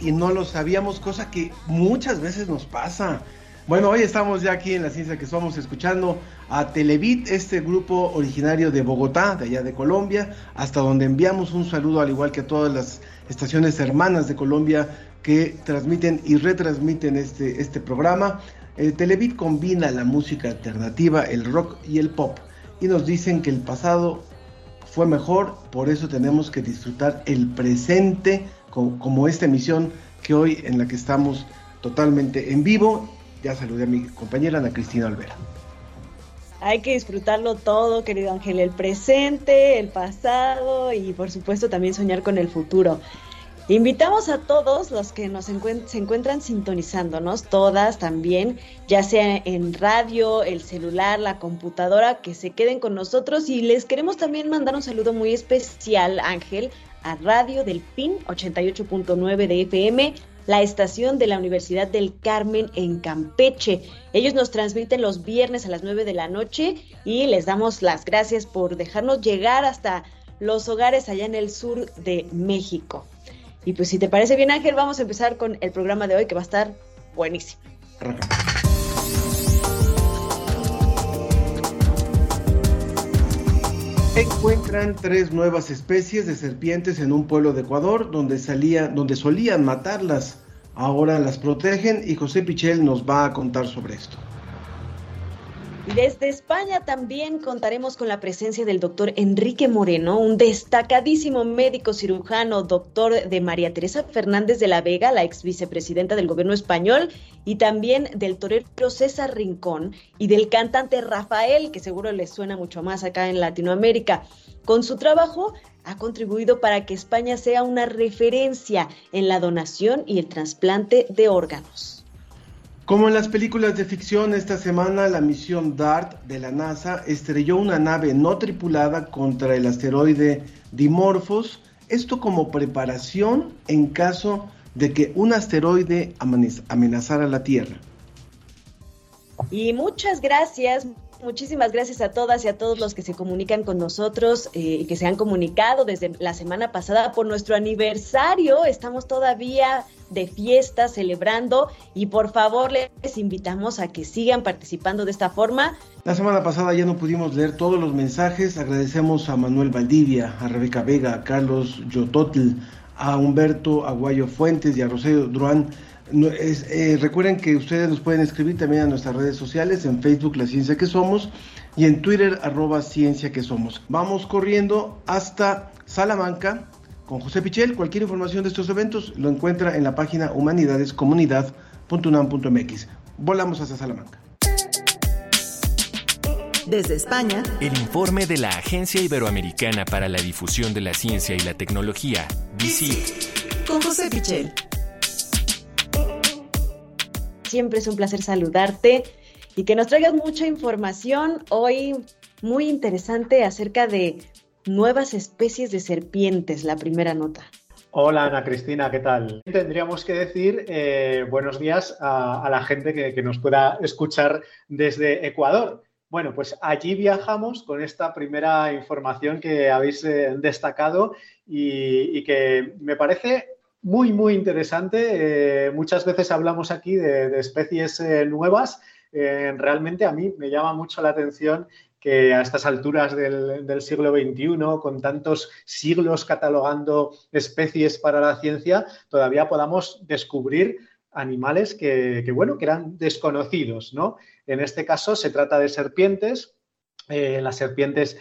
y no lo sabíamos, cosa que muchas veces nos pasa. Bueno, hoy estamos ya aquí en la ciencia que somos escuchando a Televit, este grupo originario de Bogotá, de allá de Colombia, hasta donde enviamos un saludo al igual que a todas las estaciones hermanas de Colombia que transmiten y retransmiten este, este programa. Eh, Televit combina la música alternativa, el rock y el pop y nos dicen que el pasado fue mejor, por eso tenemos que disfrutar el presente co- como esta emisión que hoy en la que estamos totalmente en vivo. Ya saludé a mi compañera Ana Cristina Olvera. Hay que disfrutarlo todo, querido Ángel, el presente, el pasado y por supuesto también soñar con el futuro. Invitamos a todos los que nos encuent- se encuentran sintonizándonos, todas también, ya sea en radio, el celular, la computadora, que se queden con nosotros y les queremos también mandar un saludo muy especial, Ángel, a Radio del PIN 88.9 de FM, la estación de la Universidad del Carmen en Campeche. Ellos nos transmiten los viernes a las 9 de la noche y les damos las gracias por dejarnos llegar hasta los hogares allá en el sur de México. Y pues si te parece bien Ángel, vamos a empezar con el programa de hoy que va a estar buenísimo. Encuentran tres nuevas especies de serpientes en un pueblo de Ecuador donde, salía, donde solían matarlas. Ahora las protegen y José Pichel nos va a contar sobre esto. Desde España también contaremos con la presencia del doctor Enrique Moreno, un destacadísimo médico cirujano, doctor de María Teresa Fernández de la Vega, la ex vicepresidenta del gobierno español, y también del torero César Rincón y del cantante Rafael, que seguro les suena mucho más acá en Latinoamérica. Con su trabajo ha contribuido para que España sea una referencia en la donación y el trasplante de órganos. Como en las películas de ficción, esta semana la misión DART de la NASA estrelló una nave no tripulada contra el asteroide Dimorphos, esto como preparación en caso de que un asteroide amenazara la Tierra. Y muchas gracias, muchísimas gracias a todas y a todos los que se comunican con nosotros eh, y que se han comunicado desde la semana pasada por nuestro aniversario. Estamos todavía de fiesta celebrando y por favor les invitamos a que sigan participando de esta forma. La semana pasada ya no pudimos leer todos los mensajes. Agradecemos a Manuel Valdivia, a Rebeca Vega, a Carlos Yototl, a Humberto Aguayo Fuentes y a Rosario Druán. No, es- eh, recuerden que ustedes nos pueden escribir también a nuestras redes sociales, en Facebook La Ciencia que Somos y en Twitter arroba Ciencia que Somos. Vamos corriendo hasta Salamanca con José Pichel. Cualquier información de estos eventos lo encuentra en la página humanidadescomunidad.unam.mx. Volamos hasta Salamanca. Desde España, El informe de la Agencia Iberoamericana para la Difusión de la Ciencia y la Tecnología, DICIT. con José Pichel. Siempre es un placer saludarte y que nos traigas mucha información hoy muy interesante acerca de nuevas especies de serpientes, la primera nota. Hola Ana Cristina, ¿qué tal? Tendríamos que decir eh, buenos días a, la gente que, nos pueda escuchar desde Ecuador. Bueno, pues allí viajamos con esta primera información que habéis eh, destacado y que me parece muy, muy interesante. Eh, muchas veces hablamos aquí de, especies eh, nuevas. Eh, realmente a mí me llama mucho la atención que a estas alturas del, siglo XXI, con tantos siglos catalogando especies para la ciencia, todavía podamos descubrir animales que, bueno, que eran desconocidos, ¿no? En este caso se trata de serpientes las serpientes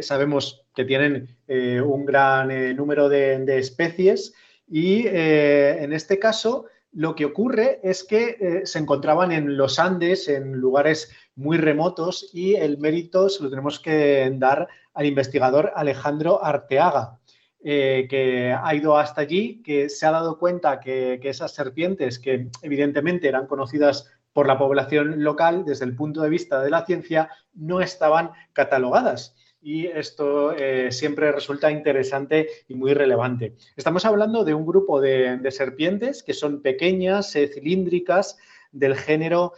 sabemos que tienen un gran número de especies y eh, en este caso lo que ocurre es que eh, se encontraban en los Andes, en lugares muy remotos y el mérito se lo tenemos que dar al investigador Alejandro Arteaga. eh, que ha ido hasta allí, que se ha dado cuenta que, que esas serpientes, que evidentemente eran conocidas por la población local desde el punto de vista de la ciencia, no estaban catalogadas. Y esto eh, siempre resulta interesante y muy relevante. Estamos hablando de un grupo de, serpientes que son pequeñas, eh, cilíndricas, del género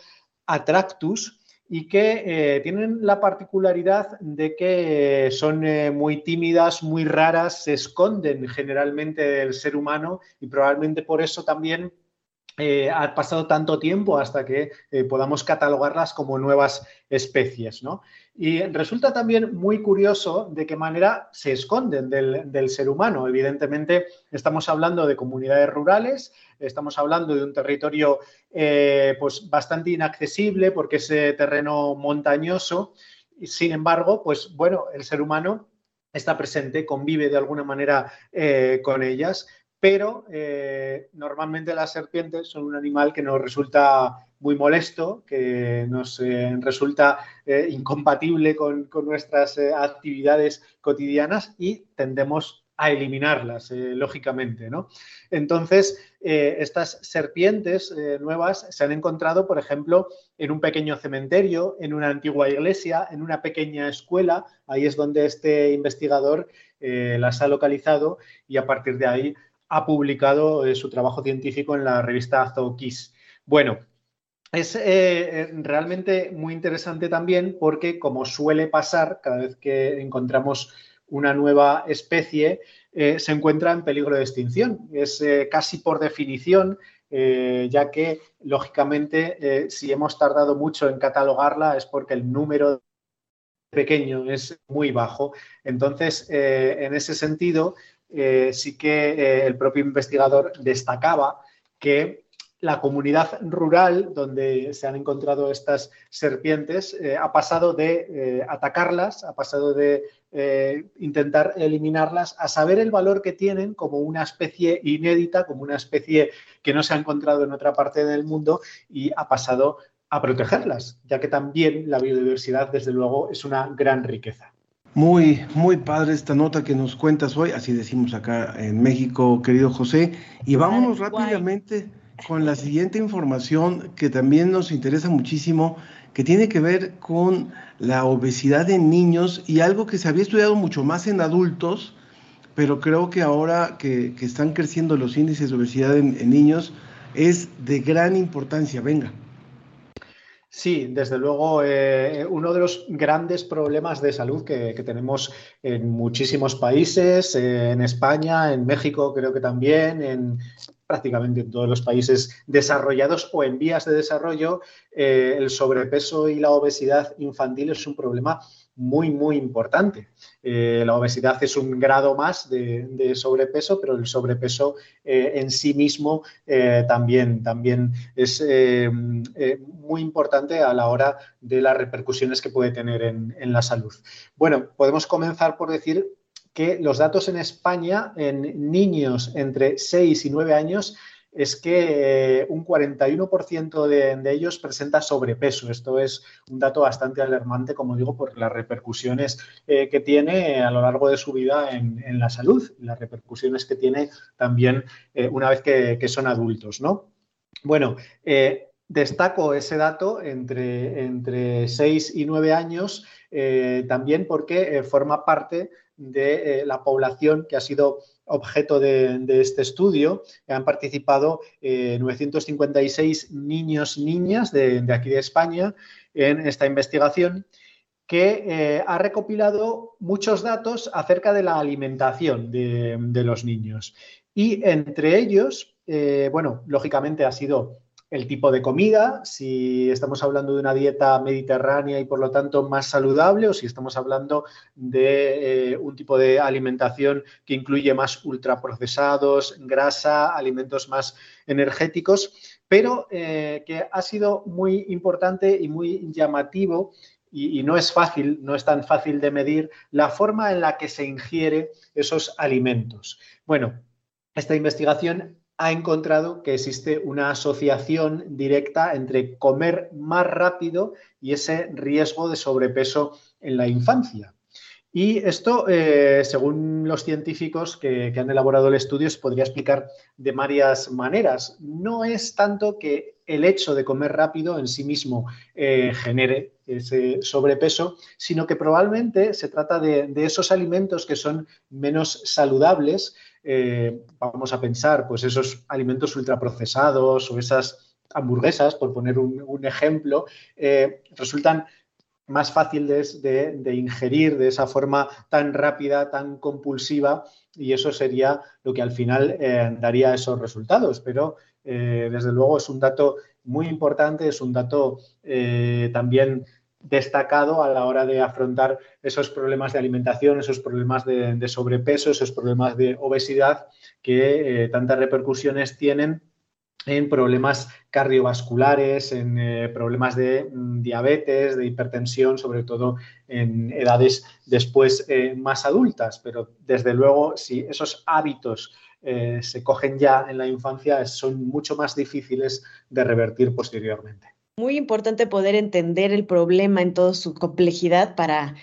Atractus y que eh, tienen la particularidad de que son muy tímidas, muy raras, se esconden generalmente del ser humano y probablemente por eso también eh, ha pasado tanto tiempo hasta que eh, podamos catalogarlas como nuevas especies. ¿no? Y resulta también muy curioso de qué manera se esconden del, ser humano. Evidentemente, estamos hablando de comunidades rurales, estamos hablando de un territorio eh, pues bastante inaccesible porque es terreno montañoso. Sin embargo, pues bueno, el ser humano está presente, convive de alguna manera con ellas pero eh, normalmente las serpientes son un animal que nos resulta muy molesto, que nos eh, resulta eh, incompatible con, con nuestras actividades cotidianas y tendemos a eliminarlas, lógicamente. ¿no? Entonces, estas serpientes nuevas se han encontrado, por ejemplo, en un pequeño cementerio, en una antigua iglesia, en una pequeña escuela. Ahí es donde este investigador las ha localizado y a partir de ahí ha publicado eh, su trabajo científico en la revista Zookiss. Bueno, es eh, realmente muy interesante también porque, como suele pasar cada vez que encontramos una nueva especie, eh, se encuentra en peligro de extinción. Es eh, casi por definición, eh, ya que, lógicamente, si hemos tardado mucho en catalogarla es porque el número pequeño es muy bajo. Entonces, en ese sentido, eh, sí que eh, el propio investigador destacaba que la comunidad rural donde se han encontrado estas serpientes eh, ha pasado de atacarlas, ha pasado de intentar eliminarlas, a saber el valor que tienen como una especie inédita, como una especie que no se ha encontrado en otra parte del mundo y ha pasado a protegerlas, ya que también la biodiversidad, desde luego, es una gran riqueza. Muy, muy padre esta nota que nos cuentas hoy, así decimos acá en México, querido José. Y vámonos rápidamente con la siguiente información que también nos interesa muchísimo, que tiene que ver con la obesidad en niños y algo que se había estudiado mucho más en adultos, pero creo que ahora que, que están creciendo los índices de obesidad en, en niños es de gran importancia. Venga. Sí, desde luego, eh, uno de los grandes problemas de salud que, tenemos en muchísimos países, eh, en España, en México creo que también, en prácticamente en todos los países desarrollados o en vías de desarrollo, eh, el sobrepeso y la obesidad infantil es un problema muy, muy importante. Eh, la obesidad es un grado más de, sobrepeso, pero el sobrepeso eh, en sí mismo eh, también, también es muy importante a la hora de las repercusiones que puede tener en, en, la salud. Bueno, podemos comenzar por decir que los datos en España en niños entre 6 y 9 años es que eh, un 41% de, ellos presenta sobrepeso. Esto es un dato bastante alarmante, como digo, por las repercusiones eh, que tiene a lo largo de su vida en, la salud, las repercusiones que tiene también eh, una vez que, son adultos, ¿no? Bueno, eh, destaco ese dato entre, entre 6 y 9 años eh, también porque forma parte de la población que ha sido objeto de, este estudio. Han participado eh, 956 niños, niñas de, aquí de España en esta investigación que eh, ha recopilado muchos datos acerca de la alimentación de, de los niños. Y entre ellos, eh, bueno, lógicamente ha sido el tipo de comida, si estamos hablando de una dieta mediterránea y por lo tanto más saludable o si estamos hablando de eh, un tipo de alimentación que incluye más ultraprocesados, grasa, alimentos más energéticos, pero eh, que ha sido muy importante y muy llamativo y, y no es fácil, no es tan fácil de medir la forma en la que se ingiere esos alimentos. Bueno, esta investigación ha encontrado que existe una asociación directa entre comer más rápido y ese riesgo de sobrepeso en la infancia. Y esto, eh, según los científicos que, han elaborado el estudio, se podría explicar de varias maneras. No es tanto que el hecho de comer rápido en sí mismo eh, genere ese sobrepeso, sino que probablemente se trata de esos alimentos que son menos saludables. Eh, vamos a pensar, pues esos alimentos ultraprocesados o esas hamburguesas, por poner un, ejemplo, eh, resultan más fáciles de, de, ingerir de esa forma tan rápida, tan compulsiva, y eso sería lo que al final eh, daría esos resultados. Pero desde luego es un dato muy importante, es un dato también destacado a la hora de afrontar esos problemas de alimentación, esos problemas de, sobrepeso, esos problemas de obesidad que tantas repercusiones tienen en problemas cardiovasculares, en eh, problemas de mm, diabetes, de hipertensión, sobre todo en edades después eh, más adultas. Pero desde luego, si esos hábitos eh, se cogen ya en la infancia, son mucho más difíciles de revertir posteriormente. Muy importante poder entender el problema en toda su complejidad para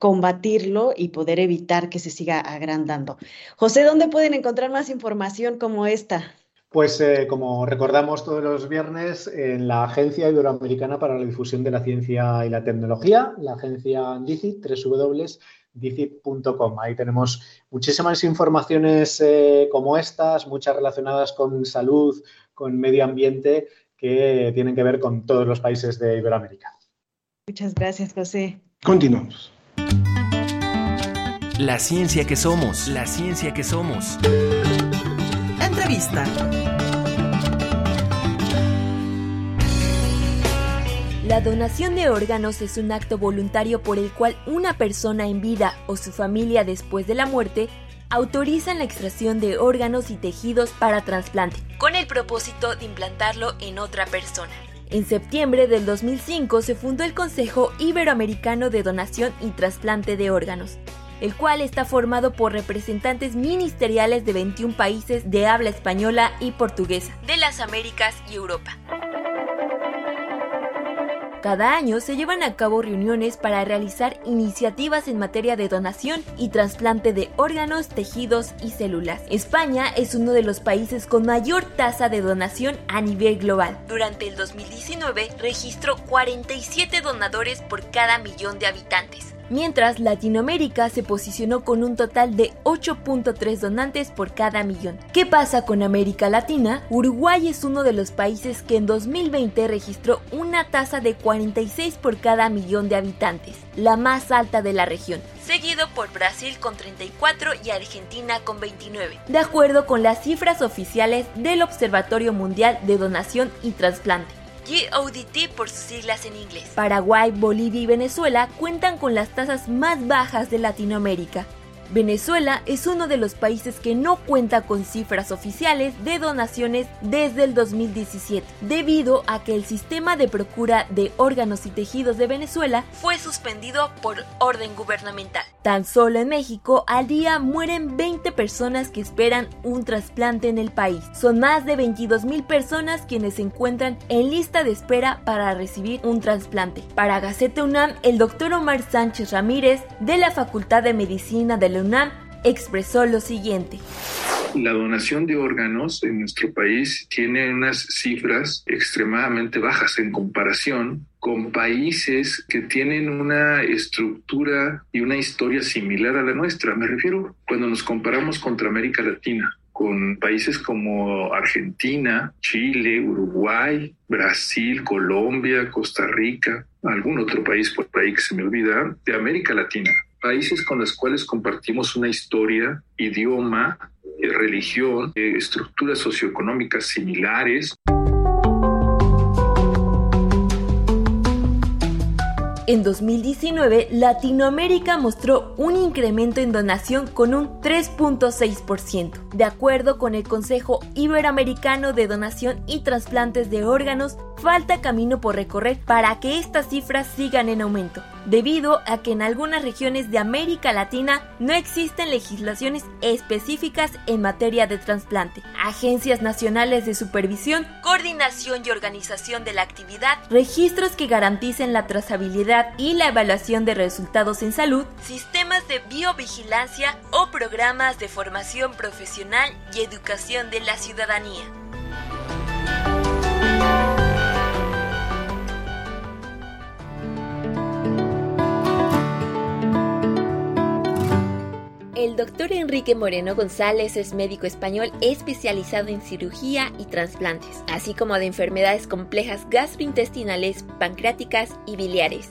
combatirlo y poder evitar que se siga agrandando. José, ¿dónde pueden encontrar más información como esta? Pues eh, como recordamos todos los viernes, en la Agencia Iberoamericana para la Difusión de la Ciencia y la Tecnología, la agencia DICIT, www.dicit.com. Ahí tenemos muchísimas informaciones eh, como estas, muchas relacionadas con salud, con medio ambiente, que tienen que ver con todos los países de Iberoamérica. Muchas gracias, José. Continuamos. La ciencia que somos, la ciencia que somos. Entrevista. La donación de órganos es un acto voluntario por el cual una persona en vida o su familia después de la muerte autorizan la extracción de órganos y tejidos para trasplante, con el propósito de implantarlo en otra persona. En septiembre del 2005 se fundó el Consejo Iberoamericano de Donación y Trasplante de Órganos, el cual está formado por representantes ministeriales de 21 países de habla española y portuguesa, de las Américas y Europa. Cada año se llevan a cabo reuniones para realizar iniciativas en materia de donación y trasplante de órganos, tejidos y células. España es uno de los países con mayor tasa de donación a nivel global. Durante el 2019 registró 47 donadores por cada millón de habitantes mientras Latinoamérica se posicionó con un total de 8.3 donantes por cada millón. ¿Qué pasa con América Latina? Uruguay es uno de los países que en 2020 registró una tasa de 46 por cada millón de habitantes, la más alta de la región seguido por Brasil con 34 y Argentina con 29, de acuerdo con las cifras oficiales del Observatorio Mundial de Donación y Trasplante. GODT por sus siglas en inglés. Paraguay, Bolivia y Venezuela cuentan con las tasas más bajas de Latinoamérica. Venezuela es uno de los países que no cuenta con cifras oficiales de donaciones desde el 2017, debido a que el sistema de procura de órganos y tejidos de Venezuela fue suspendido por orden gubernamental. Tan solo en México al día mueren 20 personas que esperan un trasplante en el país. Son más de 22 mil personas quienes se encuentran en lista de espera para recibir un trasplante. Para Gacete UNAM, el doctor Omar Sánchez Ramírez de la Facultad de Medicina de la expresó lo siguiente. La donación de órganos en nuestro país tiene unas cifras extremadamente bajas en comparación con países que tienen una estructura y una historia similar a la nuestra. Me refiero cuando nos comparamos contra América Latina con países como Argentina, Chile, Uruguay, Brasil, Colombia, Costa Rica, algún otro país por ahí que se me olvida, de América Latina países con los cuales compartimos una historia, idioma, eh, religión, eh, estructuras socioeconómicas similares. En 2019, Latinoamérica mostró un incremento en donación con un 3.6%. De acuerdo con el Consejo Iberoamericano de Donación y Trasplantes de Órganos, falta camino por recorrer para que estas cifras sigan en aumento. Debido a que en algunas regiones de América Latina no existen legislaciones específicas en materia de trasplante, agencias nacionales de supervisión, coordinación y organización de la actividad, registros que garanticen la trazabilidad y la evaluación de resultados en salud, sistemas de biovigilancia o programas de formación profesional y educación de la ciudadanía. El doctor Enrique Moreno González es médico español especializado en cirugía y trasplantes, así como de enfermedades complejas gastrointestinales, pancreáticas y biliares.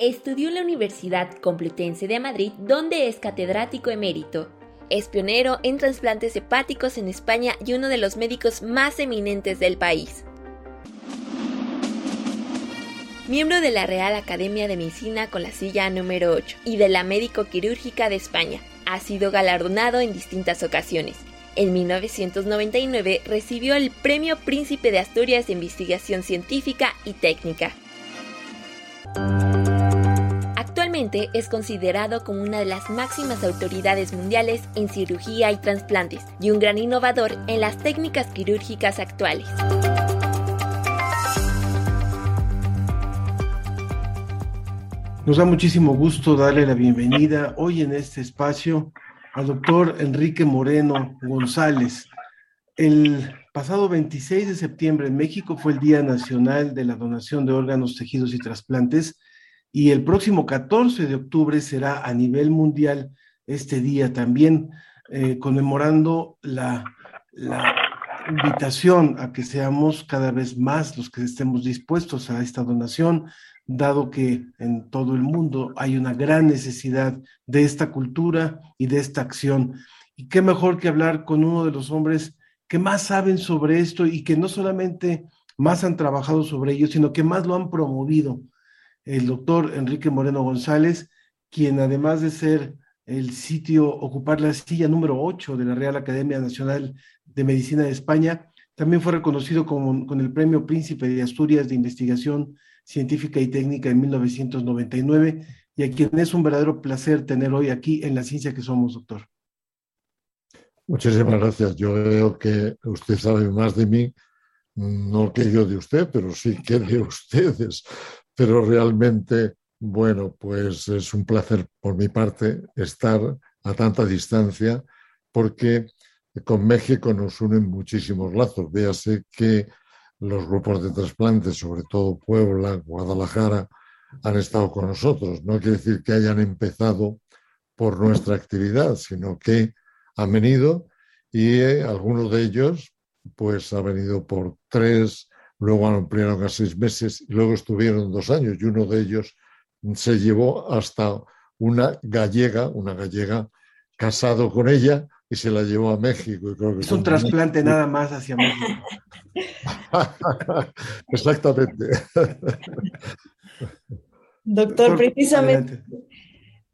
Estudió en la Universidad Complutense de Madrid, donde es catedrático emérito. Es pionero en trasplantes hepáticos en España y uno de los médicos más eminentes del país. Miembro de la Real Academia de Medicina con la silla número 8 y de la Médico Quirúrgica de España. Ha sido galardonado en distintas ocasiones. En 1999 recibió el Premio Príncipe de Asturias de Investigación Científica y Técnica. Actualmente es considerado como una de las máximas autoridades mundiales en cirugía y trasplantes y un gran innovador en las técnicas quirúrgicas actuales. Nos da muchísimo gusto darle la bienvenida hoy en este espacio al doctor Enrique Moreno González. El pasado 26 de septiembre en México fue el Día Nacional de la Donación de Órganos, Tejidos y Trasplantes y el próximo 14 de octubre será a nivel mundial este día también eh, conmemorando la, la invitación a que seamos cada vez más los que estemos dispuestos a esta donación, dado que en todo el mundo hay una gran necesidad de esta cultura y de esta acción. Y qué mejor que hablar con uno de los hombres que más saben sobre esto y que no solamente más han trabajado sobre ello, sino que más lo han promovido. El doctor Enrique Moreno González, quien además de ser el sitio, ocupar la silla número 8 de la Real Academia Nacional de Medicina de España, también fue reconocido como, con el Premio Príncipe de Asturias de Investigación científica y técnica en 1999 y a quien es un verdadero placer tener hoy aquí en la ciencia que somos, doctor. Muchísimas gracias. Yo veo que usted sabe más de mí, no que yo de usted, pero sí que de ustedes. Pero realmente, bueno, pues es un placer por mi parte estar a tanta distancia porque con México nos unen muchísimos lazos. Véase que los grupos de trasplantes, sobre todo Puebla, Guadalajara, han estado con nosotros. No quiere decir que hayan empezado por nuestra actividad, sino que han venido y eh, algunos de ellos pues han venido por tres, luego han ampliado a seis meses y luego estuvieron dos años y uno de ellos se llevó hasta una gallega, una gallega casado con ella y se la llevó a México. Y creo que es un trasplante nada más hacia México. Exactamente. Doctor, precisamente,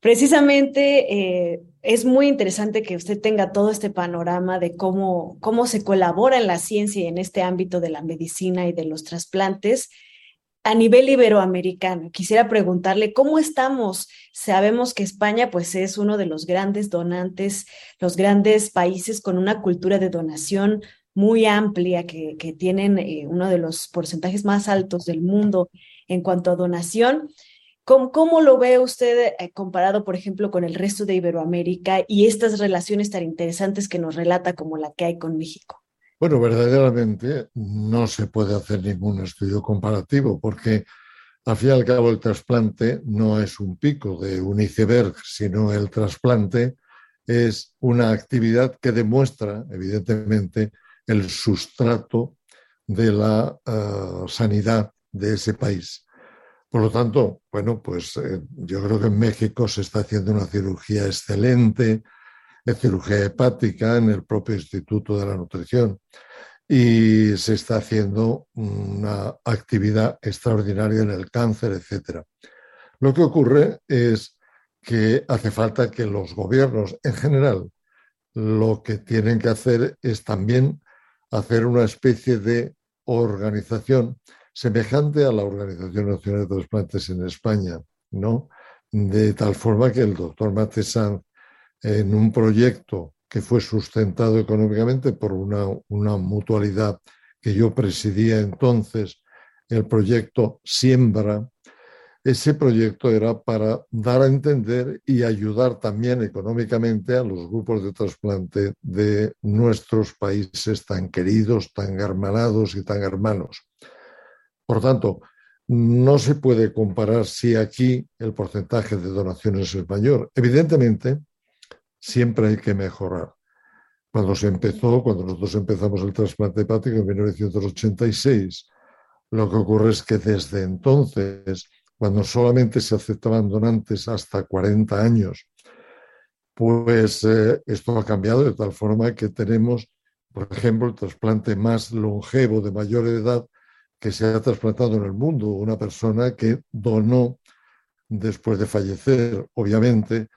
precisamente eh, es muy interesante que usted tenga todo este panorama de cómo, cómo se colabora en la ciencia y en este ámbito de la medicina y de los trasplantes a nivel iberoamericano. Quisiera preguntarle cómo estamos. Sabemos que España pues es uno de los grandes donantes, los grandes países con una cultura de donación muy amplia, que, que tienen eh, uno de los porcentajes más altos del mundo en cuanto a donación. ¿Cómo, cómo lo ve usted eh, comparado, por ejemplo, con el resto de Iberoamérica y estas relaciones tan interesantes que nos relata como la que hay con México? Bueno, verdaderamente no se puede hacer ningún estudio comparativo porque al fin y al cabo el trasplante no es un pico de un iceberg, sino el trasplante es una actividad que demuestra, evidentemente, el sustrato de la uh, sanidad de ese país. Por lo tanto, bueno, pues eh, yo creo que en México se está haciendo una cirugía excelente, de cirugía hepática en el propio Instituto de la Nutrición y se está haciendo una actividad extraordinaria en el cáncer, etc. Lo que ocurre es que hace falta que los gobiernos en general lo que tienen que hacer es también hacer una especie de organización semejante a la Organización Nacional de Trasplantes en España, ¿no? De tal forma que el doctor Matesan, en un proyecto que fue sustentado económicamente por una, una mutualidad que yo presidía entonces, el proyecto Siembra, ese proyecto era para dar a entender y ayudar también económicamente a los grupos de trasplante de nuestros países tan queridos, tan hermanados y tan hermanos. Por tanto, no se puede comparar si aquí el porcentaje de donaciones es mayor. Evidentemente, siempre hay que mejorar. Cuando se empezó, cuando nosotros empezamos el trasplante hepático en 1986, lo que ocurre es que desde entonces cuando solamente se aceptaban donantes hasta 40 años, pues eh, esto ha cambiado de tal forma que tenemos, por ejemplo, el trasplante más longevo de mayor edad que se ha trasplantado en el mundo, una persona que donó después de fallecer, obviamente,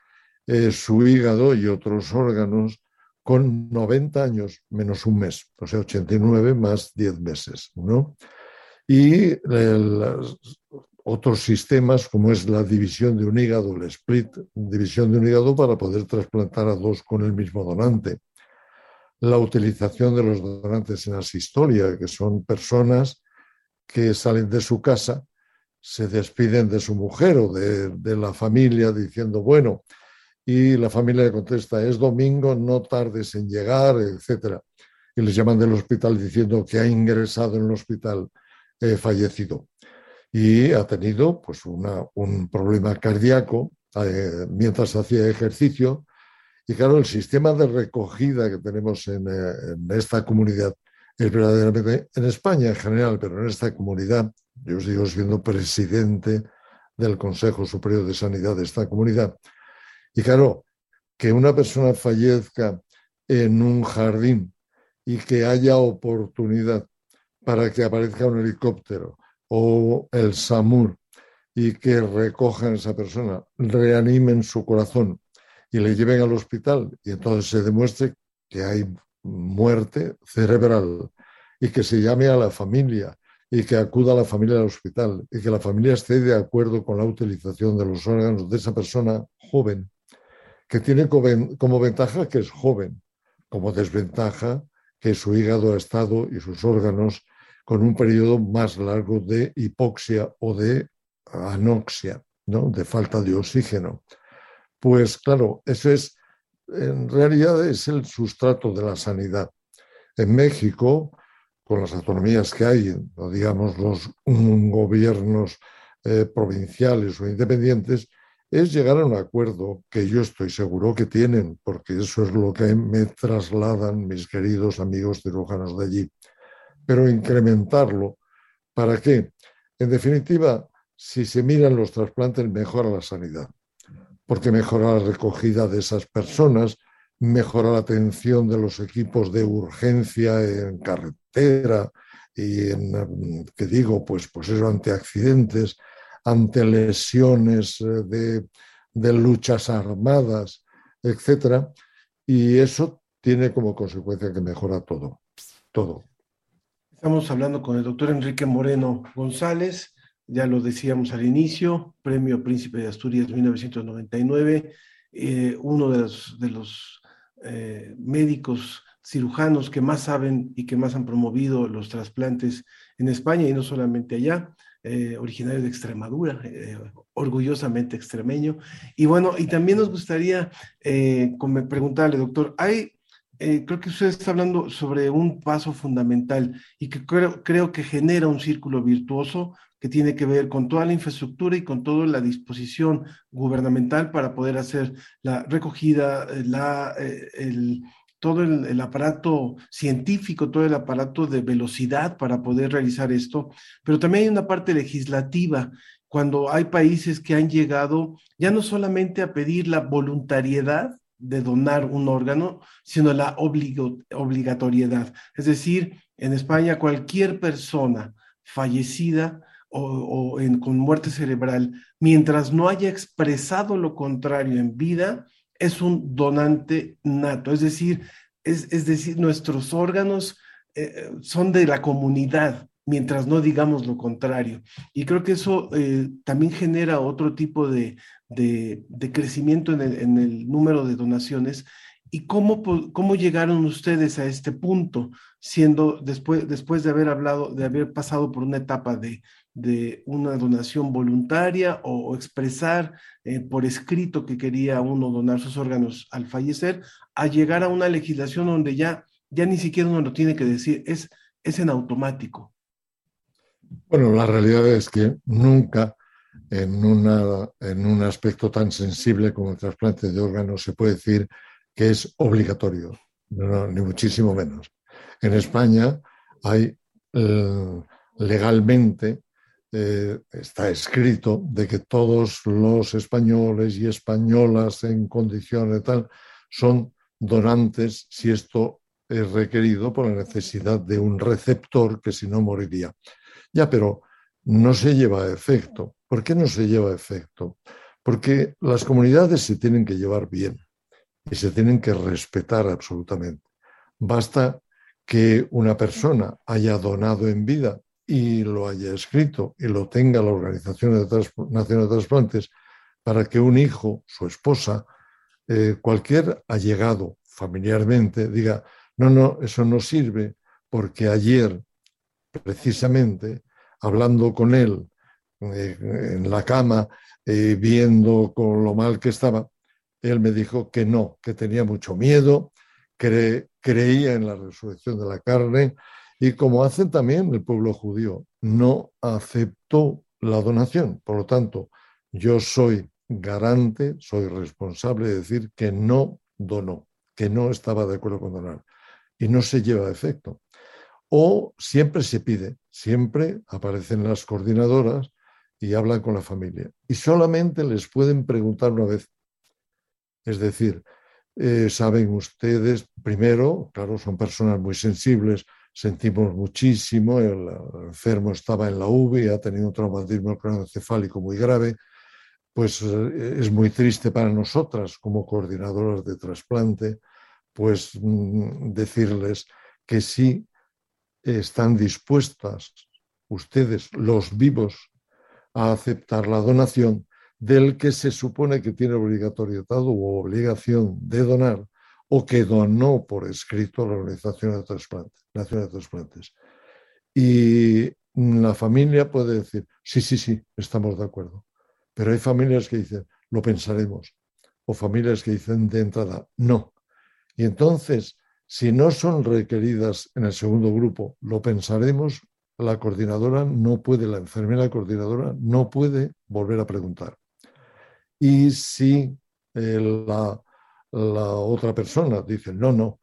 eh, su hígado y otros órganos con 90 años menos un mes, o sea, 89 más 10 meses, ¿no? Y el, otros sistemas como es la división de un hígado, el split, división de un hígado para poder trasplantar a dos con el mismo donante. La utilización de los donantes en asistolia, que son personas que salen de su casa, se despiden de su mujer o de la familia diciendo, bueno, y la familia le contesta, es domingo, no tardes en llegar, etc. Y les llaman del hospital diciendo que ha ingresado en el hospital eh, fallecido y ha tenido pues, una, un problema cardíaco eh, mientras hacía ejercicio. Y claro, el sistema de recogida que tenemos en, eh, en, esta comunidad es verdaderamente, en España en general, pero en esta comunidad, yo sigo siendo presidente del Consejo Superior de Sanidad de esta comunidad. Y claro, que una persona fallezca en un jardín y que haya oportunidad para que aparezca un helicóptero o el SAMUR y que recojan a esa persona, reanimen su corazón y le lleven al hospital y entonces se demuestre que hay muerte cerebral y que se llame a la familia y que acuda a la familia al hospital y que la familia esté de acuerdo con la utilización de los órganos de esa persona joven, que tiene como ventaja que es joven, como desventaja que su hígado ha estado y sus órganos con un periodo más largo de hipoxia o de anoxia, ¿no? de falta de oxígeno. Pues claro, eso es, en realidad es el sustrato de la sanidad. En México, con las autonomías que hay, digamos los gobiernos eh, provinciales o independientes, es llegar a un acuerdo que yo estoy seguro que tienen, porque eso es lo que me trasladan mis queridos amigos cirujanos de allí pero incrementarlo. ¿Para qué? En definitiva, si se miran los trasplantes, mejora la sanidad, porque mejora la recogida de esas personas, mejora la atención de los equipos de urgencia en carretera y en, ¿qué digo? Pues, pues eso, ante accidentes, ante lesiones eh, de, de luchas armadas, etcétera. Y eso tiene como consecuencia que mejora todo, todo. Estamos hablando con el doctor Enrique Moreno González, ya lo decíamos al inicio, Premio Príncipe de Asturias 1999, eh, uno de los, de los eh, médicos cirujanos que más saben y que más han promovido los trasplantes en España y no solamente allá, eh, originario de Extremadura, eh, orgullosamente extremeño. Y bueno, y también nos gustaría eh, preguntarle, doctor, ¿hay eh, creo que usted está hablando sobre un paso fundamental y que creo, creo que genera un círculo virtuoso que tiene que ver con toda la infraestructura y con toda la disposición gubernamental para poder hacer la recogida, la, el, todo el, aparato científico, todo el aparato de velocidad para poder realizar esto, pero también hay una parte legislativa cuando hay países que han llegado ya no solamente a pedir la voluntariedad, de donar un órgano, sino la obligatoriedad. Es decir, en España cualquier persona fallecida o con muerte cerebral, mientras no haya expresado lo contrario en vida, es un donante nato. Es decir, es, es decir, nuestros órganos eh, son de la comunidad mientras no digamos lo contrario. Y creo que eso eh, también genera otro tipo de, de, de crecimiento en el, en el, número de donaciones. ¿Y cómo, cómo llegaron ustedes a este punto, siendo después, después de haber hablado, de haber pasado por una etapa de, de una donación voluntaria o, expresar eh, por escrito que quería uno donar sus órganos al fallecer, a llegar a una legislación donde ya, ya ni siquiera uno lo tiene que decir, es, es en automático? Bueno, la realidad es que nunca en, una, en un aspecto tan sensible como el trasplante de órganos se puede decir que es obligatorio, no, ni muchísimo menos. En España hay eh, legalmente, eh, está escrito de que todos los españoles y españolas en condiciones tal son donantes si esto es requerido por la necesidad de un receptor que si no moriría. Ya, pero no se lleva a efecto. ¿Por qué no se lleva a efecto? Porque las comunidades se tienen que llevar bien y se tienen que respetar absolutamente. Basta que una persona haya donado en vida y lo haya escrito y lo tenga la Organización Nacional de Trasplantes para que un hijo, su esposa, eh, cualquier allegado familiarmente diga, no, no, eso no sirve porque ayer precisamente hablando con él eh, en la cama, eh, viendo con lo mal que estaba, él me dijo que no, que tenía mucho miedo, cre creía en la resurrección de la carne y como hacen también el pueblo judío, no aceptó la donación. Por lo tanto, yo soy garante, soy responsable de decir que no donó, que no estaba de acuerdo con donar. Y no se lleva a efecto. O siempre se pide, siempre aparecen las coordinadoras y hablan con la familia. Y solamente les pueden preguntar una vez, es decir, eh, saben ustedes, primero, claro, son personas muy sensibles, sentimos muchísimo, el, enfermo estaba en la UV y ha tenido un traumatismo craneoencefálico muy grave, pues eh, es muy triste para nosotras como coordinadoras de trasplante, pues mm, decirles que sí están dispuestas ustedes, los vivos, a aceptar la donación, del que se supone que tiene obligatoriedad o obligación de donar o que donó por escrito la Organización de Trasplantes, Nacional de Trasplantes. Y la familia puede decir, sí, sí, sí, estamos de acuerdo. Pero hay familias que dicen, lo pensaremos. O familias que dicen de entrada, no. Y entonces, si no son requeridas en el segundo grupo, lo pensaremos, la coordinadora no puede, la enfermera coordinadora no puede volver a preguntar. Y si eh, la, otra persona dice, no, no,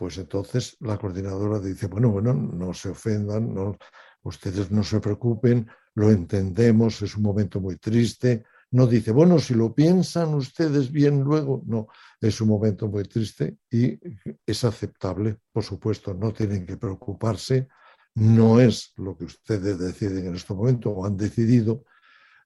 pues entonces la coordinadora dice, bueno, bueno, no se ofendan, no, ustedes no se preocupen, lo entendemos, es un momento muy triste. No dice, bueno, si lo piensan ustedes bien luego, no, es un momento muy triste y es aceptable, por supuesto, no tienen que preocuparse, no es lo que ustedes deciden en este momento o han decidido,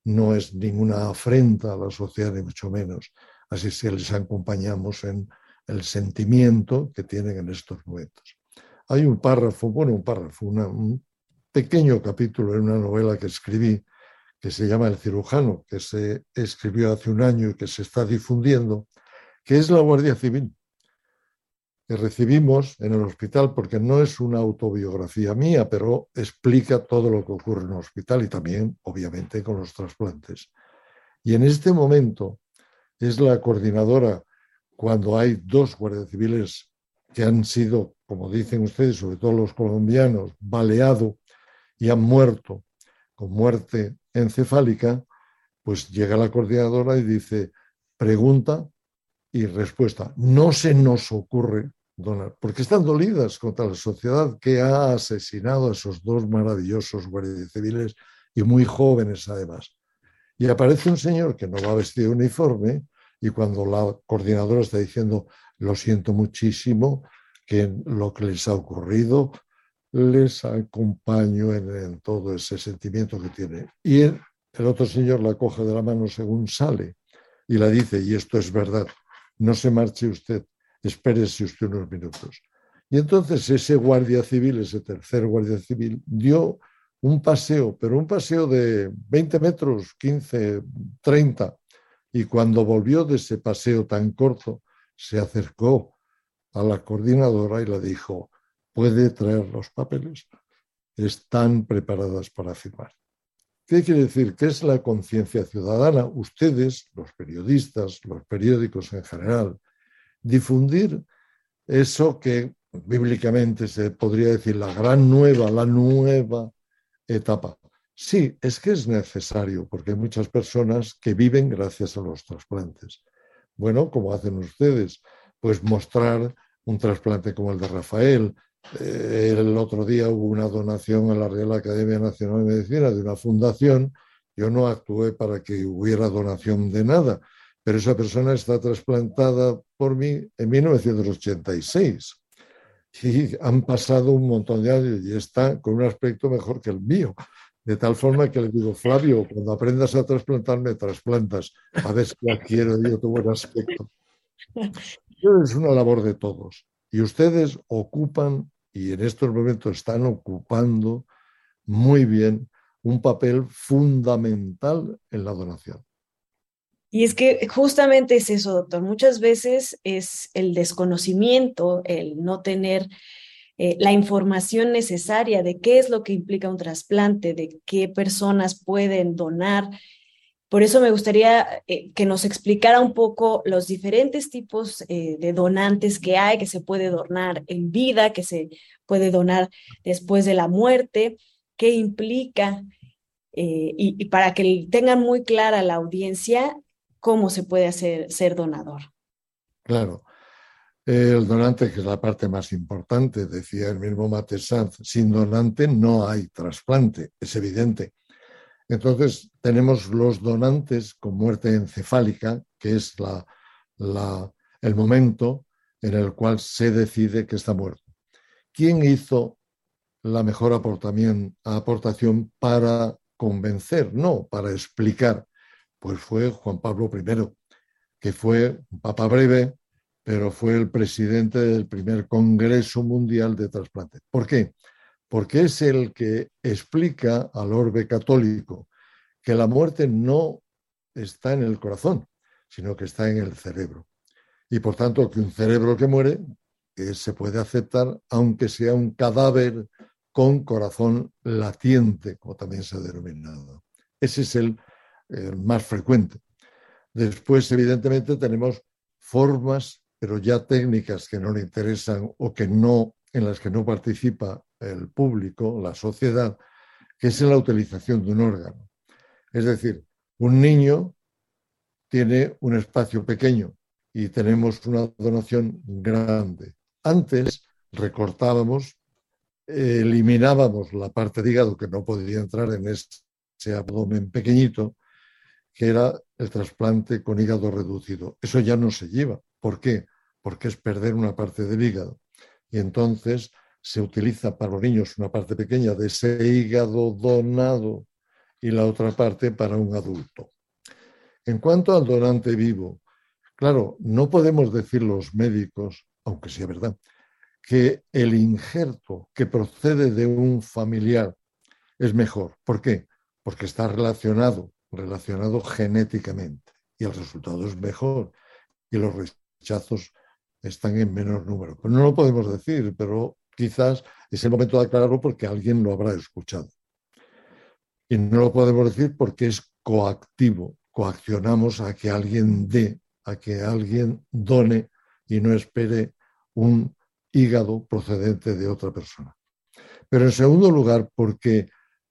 no es ninguna afrenta a la sociedad, ni mucho menos. Así que les acompañamos en el sentimiento que tienen en estos momentos. Hay un párrafo, bueno, un párrafo, un pequeño capítulo en una novela que escribí que se llama El cirujano, que se escribió hace un año y que se está difundiendo, que es la Guardia Civil que recibimos en el hospital, porque no es una autobiografía mía, pero explica todo lo que ocurre en el hospital y también, obviamente, con los trasplantes. Y en este momento es la coordinadora cuando hay dos guardias civiles que han sido, como dicen ustedes, sobre todo los colombianos, baleado y han muerto con muerte encefálica, pues llega la coordinadora y dice, pregunta y respuesta. No se nos ocurre donar, porque están dolidas contra la sociedad que ha asesinado a esos dos maravillosos guardias civiles y muy jóvenes además. Y aparece un señor que no va vestido de uniforme y cuando la coordinadora está diciendo, lo siento muchísimo, que lo que les ha ocurrido, les acompaño en, todo ese sentimiento que tiene. Y el, el otro señor la coge de la mano según sale y la dice, y esto es verdad, no se marche usted, espérese usted unos minutos. Y entonces ese guardia civil, ese tercer guardia civil, dio un paseo, pero un paseo de 20 metros, 15, 30. Y cuando volvió de ese paseo tan corto, se acercó a la coordinadora y le dijo, puede traer los papeles, están preparadas para firmar. ¿Qué quiere decir? ¿Qué es la conciencia ciudadana? Ustedes, los periodistas, los periódicos en general, difundir eso que bíblicamente se podría decir la gran nueva, la nueva etapa. Sí, es que es necesario, porque hay muchas personas que viven gracias a los trasplantes. Bueno, como hacen ustedes, pues mostrar un trasplante como el de Rafael. Eh, el otro día hubo una donación a la Real Academia Nacional de Medicina de una fundación. Yo no actué para que hubiera donación de nada, pero esa persona está trasplantada por mí en 1986 y han pasado un montón de años y está con un aspecto mejor que el mío. De tal forma que le digo, Flavio, cuando aprendas a trasplantarme, trasplantas. A ver si adquiero yo tu buen aspecto. Es una labor de todos. Y ustedes ocupan, y en estos momentos están ocupando muy bien, un papel fundamental en la donación. Y es que justamente es eso, doctor. Muchas veces es el desconocimiento, el no tener eh, la información necesaria de qué es lo que implica un trasplante, de qué personas pueden donar. Por eso me gustaría eh, que nos explicara un poco los diferentes tipos eh, de donantes que hay, que se puede donar en vida, que se puede donar después de la muerte, qué implica. y, y, para que tengan muy clara la audiencia cómo se puede hacer ser donador. Claro. El donante, que es la parte más importante, decía el mismo Mate sin donante no hay trasplante, es evidente. Entonces, tenemos los donantes con muerte encefálica, que es la, el momento en el cual se decide que está muerto. ¿Quién hizo la mejor aportación para convencer? No, para explicar pues fue Juan Pablo I, que fue un papa breve, pero fue el presidente del primer Congreso Mundial de Trasplante. ¿Por qué? Porque es el que explica al orbe católico que la muerte no está en el corazón, sino que está en el cerebro. Y por tanto, que un cerebro que muere se puede aceptar, aunque sea un cadáver con corazón latiente, como también se ha denominado. Ese es el más frecuente. Después, evidentemente, tenemos formas, pero ya técnicas que no le interesan o que no, en las que no participa el público, la sociedad, que es la utilización de un órgano. Es decir, un niño tiene un espacio pequeño y tenemos una donación grande. Antes recortábamos, eliminábamos la parte de hígado que no podía entrar en ese abdomen pequeñito que era el trasplante con hígado reducido. Eso ya no se lleva. ¿Por qué? Porque es perder una parte del hígado. Y entonces se utiliza para los niños una parte pequeña de ese hígado donado y la otra parte para un adulto. En cuanto al donante vivo, claro, no podemos decir los médicos, aunque sea verdad, que el injerto que procede de un familiar es mejor. ¿Por qué? Porque está relacionado relacionado genéticamente y el resultado es mejor y los rechazos están en menor número. Pues no lo podemos decir, pero quizás es el momento de aclararlo porque alguien lo habrá escuchado. Y no lo podemos decir porque es coactivo, coaccionamos a que alguien dé, a que alguien done y no espere un hígado procedente de otra persona. Pero en segundo lugar, porque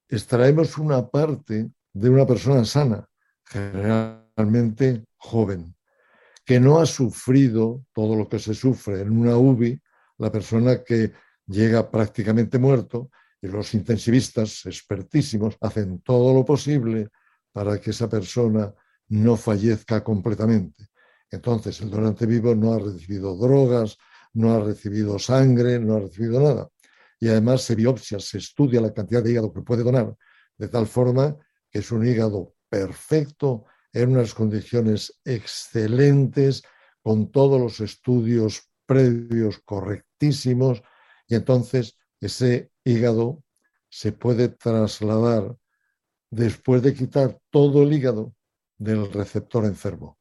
extraemos una parte de una persona sana, generalmente joven, que no ha sufrido todo lo que se sufre en una UBI, la persona que llega prácticamente muerto y los intensivistas expertísimos hacen todo lo posible para que esa persona no fallezca completamente. Entonces, el donante vivo no ha recibido drogas, no ha recibido sangre, no ha recibido nada. Y además se biopsia, se estudia la cantidad de hígado que puede donar, de tal forma que es un hígado perfecto, en unas condiciones excelentes, con todos los estudios previos correctísimos, Y entonces ese hígado se puede trasladar después de quitar todo el hígado del receptor enfermo.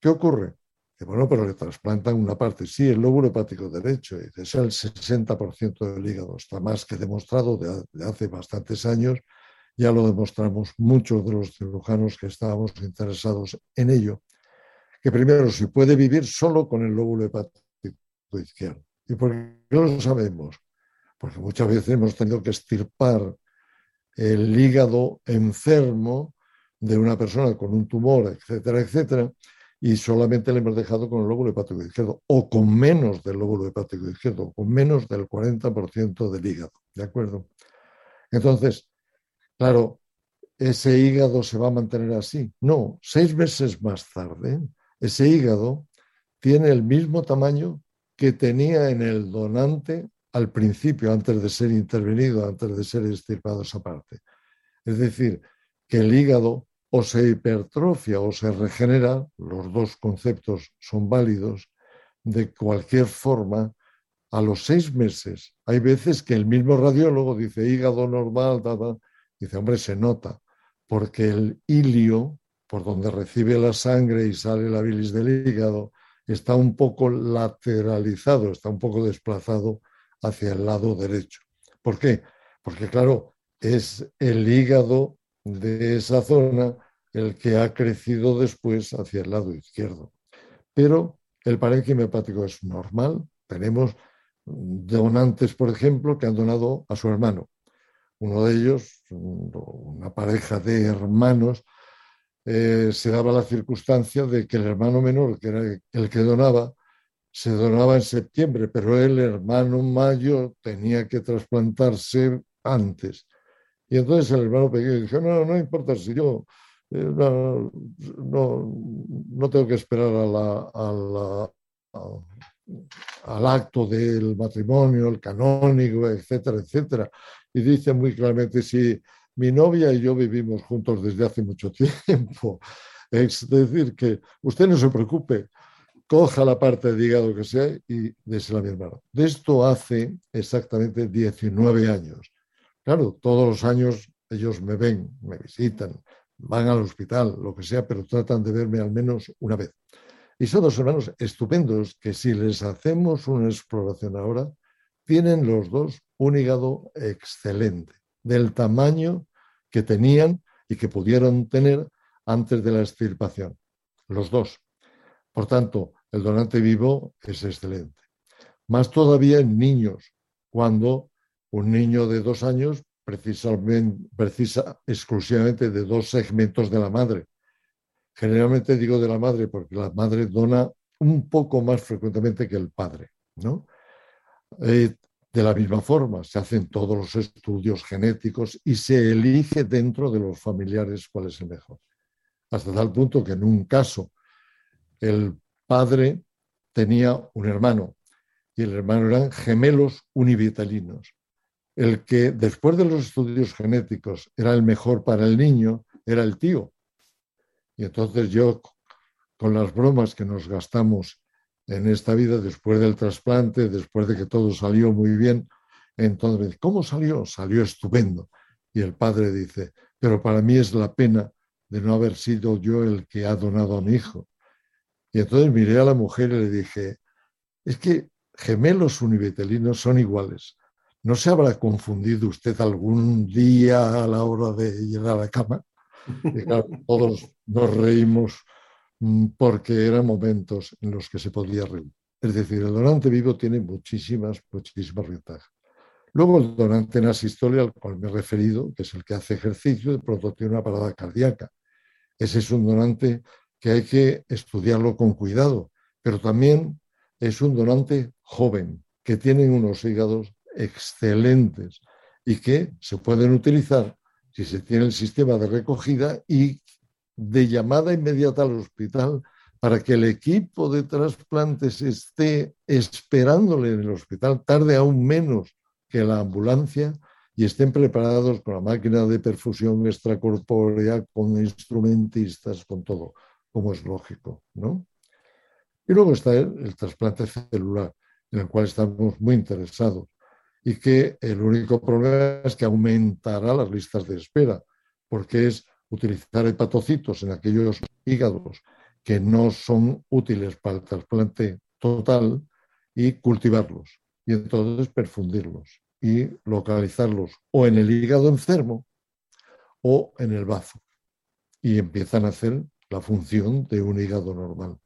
¿Qué ocurre? Que bueno, pero le trasplantan una parte, sí, el lóbulo hepático derecho, es el 60% del hígado, está más que demostrado de, de hace bastantes años, ya lo demostramos muchos de los cirujanos que estábamos interesados en ello, que primero se puede vivir solo con el lóbulo hepático izquierdo. ¿Y por qué lo sabemos? Porque muchas veces hemos tenido que estirpar el hígado enfermo de una persona con un tumor, etcétera, etcétera, y solamente le hemos dejado con el lóbulo hepático izquierdo, o con menos del lóbulo hepático izquierdo, con menos del 40% del hígado, ¿de acuerdo? Entonces, claro, ese hígado se va a mantener así. No, seis meses más tarde, ese hígado tiene el mismo tamaño que tenía en el donante al principio, antes de ser intervenido, antes de ser extirpado esa parte. Es decir, que el hígado o se hipertrofia o se regenera, los dos conceptos son válidos, de cualquier forma, a los seis meses. Hay veces que el mismo radiólogo dice hígado normal, dice, hombre, se nota, porque el hilio, por donde recibe la sangre y sale la bilis del hígado, está un poco lateralizado, está un poco desplazado hacia el lado derecho. ¿Por qué? Porque claro, es el hígado de esa zona el que ha crecido después hacia el lado izquierdo. Pero el parénquima hepático es normal. Tenemos donantes, por ejemplo, que han donado a su hermano. Uno de ellos, una pareja de hermanos, eh, se daba la circunstancia de que el hermano menor, que era el que donaba, se donaba en septiembre, pero el hermano mayor tenía que trasplantarse antes. Y entonces el hermano pequeño dijo, no, no importa si yo eh, no, no, tengo que esperar al acto del matrimonio, el canónico, etcétera, etcétera. Y dice muy claramente, si mi novia y yo vivimos juntos desde hace mucho tiempo, es decir, que usted no se preocupe, coja la parte de hígado que sea y désela a mi hermano. De esto hace exactamente 19 años. Claro, todos los años ellos me ven, me visitan, van al hospital, lo que sea, pero tratan de verme al menos una vez. Y son dos hermanos estupendos que si les hacemos una exploración ahora, tienen los dos un hígado excelente, del tamaño que tenían y que pudieron tener antes de la extirpación. Los dos. Por tanto, el donante vivo es excelente. Más todavía en niños, cuando un niño de dos años precisa exclusivamente de dos segmentos de la madre. Generalmente digo de la madre porque la madre dona un poco más frecuentemente que el padre. ¿no? Eh, de la misma forma, se hacen todos los estudios genéticos y se elige dentro de los familiares cuál es el mejor. Hasta tal punto que en un caso el padre tenía un hermano y el hermano eran gemelos univitalinos. El que después de los estudios genéticos era el mejor para el niño era el tío. Y entonces yo, con las bromas que nos gastamos en esta vida después del trasplante, después de que todo salió muy bien, entonces, ¿cómo salió? Salió estupendo. Y el padre dice, pero para mí es la pena de no haber sido yo el que ha donado a mi hijo. Y entonces miré a la mujer y le dije, es que gemelos univitelinos son iguales. ¿No se habrá confundido usted algún día a la hora de ir a la cama? Y todos nos reímos porque eran momentos en los que se podía reír. Es decir, el donante vivo tiene muchísimas, muchísimas ventajas. Luego el donante en asistolia, al cual me he referido, que es el que hace ejercicio, de pronto tiene una parada cardíaca. Ese es un donante que hay que estudiarlo con cuidado, pero también es un donante joven, que tiene unos hígados excelentes y que se pueden utilizar si se tiene el sistema de recogida y de llamada inmediata al hospital para que el equipo de trasplantes esté esperándole en el hospital, tarde aún menos que la ambulancia, y estén preparados con la máquina de perfusión extracorpórea, con instrumentistas, con todo como es lógico, ¿no? Y luego está el, trasplante celular, en el cual estamos muy interesados. y que el único problema es que aumentará las listas de espera, porque es utilizar hepatocitos en aquellos hígados que no son útiles para el trasplante total y cultivarlos y entonces perfundirlos y localizarlos o en el hígado enfermo o en el bazo y empiezan a hacer la función de un hígado normal.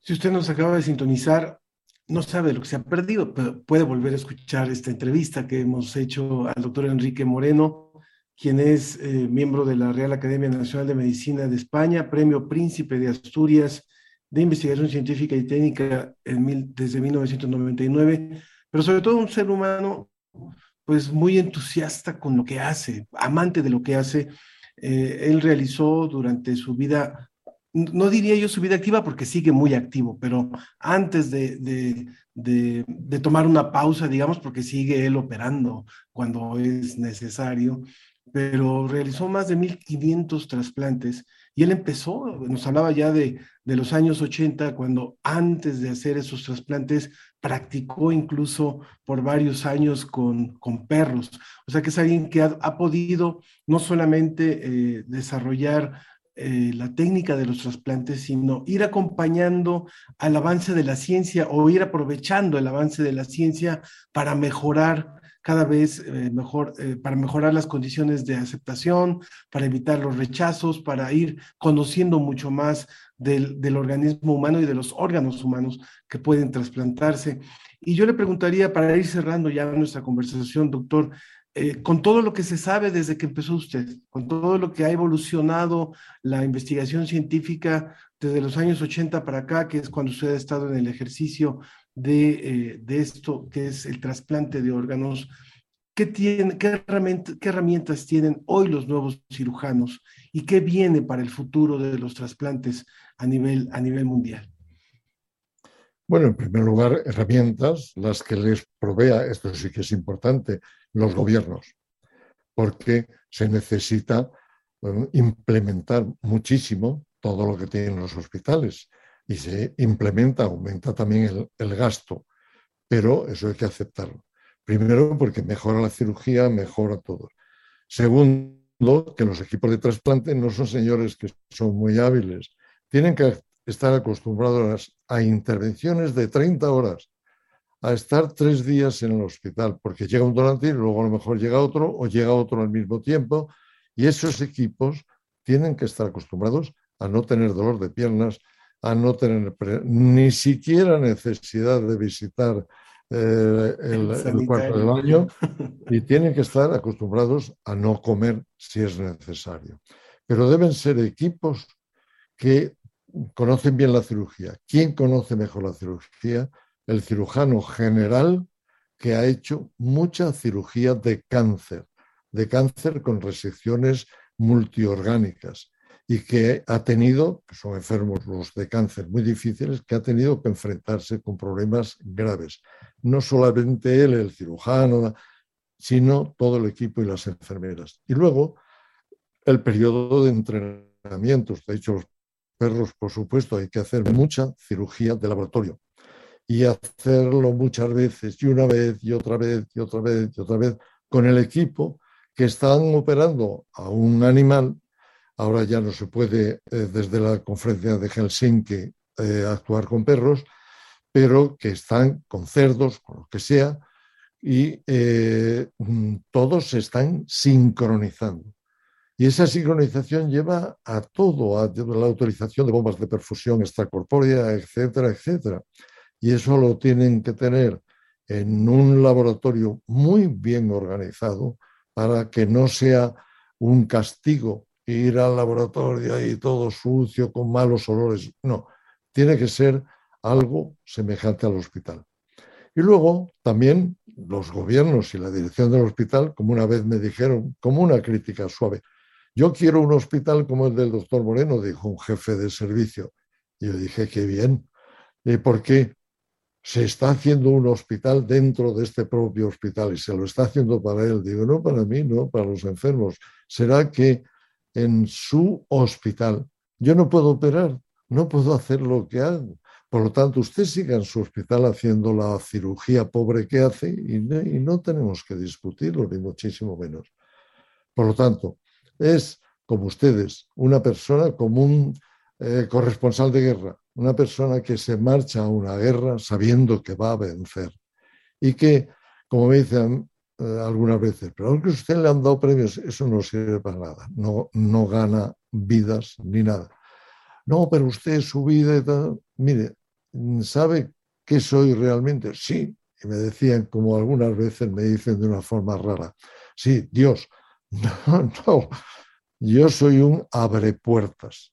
Si usted nos acaba de sintonizar, no sabe lo que se ha perdido, pero puede volver a escuchar esta entrevista que hemos hecho al doctor Enrique Moreno, quien es eh, miembro de la Real Academia Nacional de Medicina de España, Premio Príncipe de Asturias de Investigación Científica y Técnica desde 1999, pero sobre todo un ser humano pues muy entusiasta con lo que hace, amante de lo que hace. Eh, él realizó durante su vida no diría yo su vida activa porque sigue muy activo, pero antes de, de, tomar una pausa, digamos, porque sigue él operando cuando es necesario, pero realizó más de 1.500 trasplantes y él empezó, nos hablaba ya de, de los años 80, cuando antes de hacer esos trasplantes practicó incluso por varios años con, con perros. O sea que es alguien que ha, podido no solamente eh, desarrollar eh, la técnica de los trasplantes, sino ir acompañando al avance de la ciencia o ir aprovechando el avance de la ciencia para mejorar cada vez eh, mejor, eh, para mejorar las condiciones de aceptación, para evitar los rechazos, para ir conociendo mucho más del, del organismo humano y de los órganos humanos que pueden trasplantarse. Y yo le preguntaría, para ir cerrando ya nuestra conversación, doctor, eh, con todo lo que se sabe desde que empezó usted, con todo lo que ha evolucionado la investigación científica desde los años 80 para acá, que es cuando usted ha estado en el ejercicio de, eh, de esto, que es el trasplante de órganos, ¿qué, tiene, qué, herramientas, ¿qué herramientas tienen hoy los nuevos cirujanos y qué viene para el futuro de los trasplantes a nivel, a nivel mundial? Bueno, en primer lugar, herramientas, las que les provea, esto sí que es importante, los gobiernos, porque se necesita implementar muchísimo todo lo que tienen los hospitales y se implementa, aumenta también el, gasto, pero eso hay que aceptarlo. Primero, porque mejora la cirugía, mejora todo. Segundo, que los equipos de trasplante no son señores que son muy hábiles. Tienen que estar acostumbrados a intervenciones de 30 horas, a estar tres días en el hospital, porque llega un donante y luego a lo mejor llega otro o llega otro al mismo tiempo, y esos equipos tienen que estar acostumbrados a no tener dolor de piernas, a no tener ni siquiera necesidad de visitar eh, el, el, cuarto de baño y tienen que estar acostumbrados a no comer si es necesario. Pero deben ser equipos que conocen bien la cirugía. ¿Quién conoce mejor la cirugía? El cirujano general que ha hecho mucha cirugía de cáncer, de cáncer con resecciones multiorgánicas y que ha tenido, son enfermos los de cáncer muy difíciles, que ha tenido que enfrentarse con problemas graves. No solamente él, el cirujano, sino todo el equipo y las enfermeras. Y luego, el periodo de entrenamiento. De hecho, los perros, por supuesto, hay que hacer mucha cirugía de laboratorio y hacerlo muchas veces y una vez y otra vez y otra vez y otra vez con el equipo que están operando a un animal. Ahora ya no se puede eh, desde la conferencia de Helsinki eh, actuar con perros, pero que están con cerdos, con lo que sea, y eh, mm, todos se están sincronizando. Y esa sincronización lleva a todo, a la autorización de bombas de perfusión extracorpórea, etcétera, etcétera. Y eso lo tienen que tener en un laboratorio muy bien organizado para que no sea un castigo ir al laboratorio y todo sucio, con malos olores. No, tiene que ser algo semejante al hospital. Y luego también los gobiernos y la dirección del hospital, como una vez me dijeron, como una crítica suave, yo quiero un hospital como el del doctor Moreno, dijo un jefe de servicio. Y yo dije, qué bien. ¿Y por qué? Se está haciendo un hospital dentro de este propio hospital y se lo está haciendo para él. Digo, no para mí, no, para los enfermos. ¿Será que en su hospital yo no puedo operar? No puedo hacer lo que hago Por lo tanto, usted siga en su hospital haciendo la cirugía pobre que hace y no, y no tenemos que discutirlo, ni muchísimo menos. Por lo tanto, es como ustedes, una persona como un eh, corresponsal de guerra, una persona que se marcha a una guerra sabiendo que va a vencer y que, como me dicen eh, algunas veces, pero aunque usted le han dado premios, eso no sirve para nada, no, no gana vidas ni nada. No, pero usted su vida y tal, mire, ¿sabe qué soy realmente? Sí, y me decían, como algunas veces me dicen de una forma rara, sí, Dios, no, no, yo soy un abre puertas.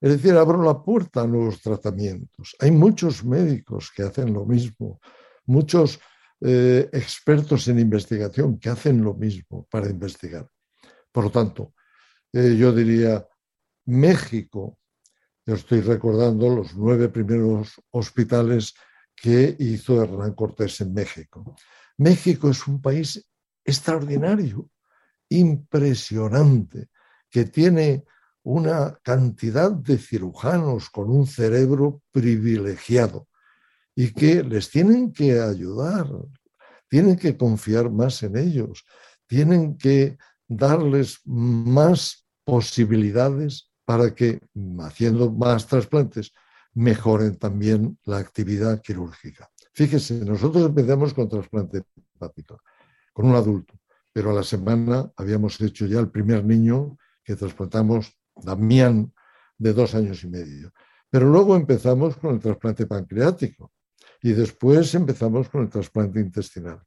Es decir, abro la puerta a nuevos tratamientos. Hay muchos médicos que hacen lo mismo, muchos eh, expertos en investigación que hacen lo mismo para investigar. Por lo tanto, eh, yo diría, México, yo estoy recordando los nueve primeros hospitales que hizo Hernán Cortés en México. México es un país extraordinario, impresionante, que tiene una cantidad de cirujanos con un cerebro privilegiado y que les tienen que ayudar, tienen que confiar más en ellos, tienen que darles más posibilidades para que, haciendo más trasplantes, mejoren también la actividad quirúrgica. Fíjese, nosotros empezamos con trasplante hepático, con un adulto, pero a la semana habíamos hecho ya el primer niño que trasplantamos, Damián, de dos años y medio. Pero luego empezamos con el trasplante pancreático y después empezamos con el trasplante intestinal.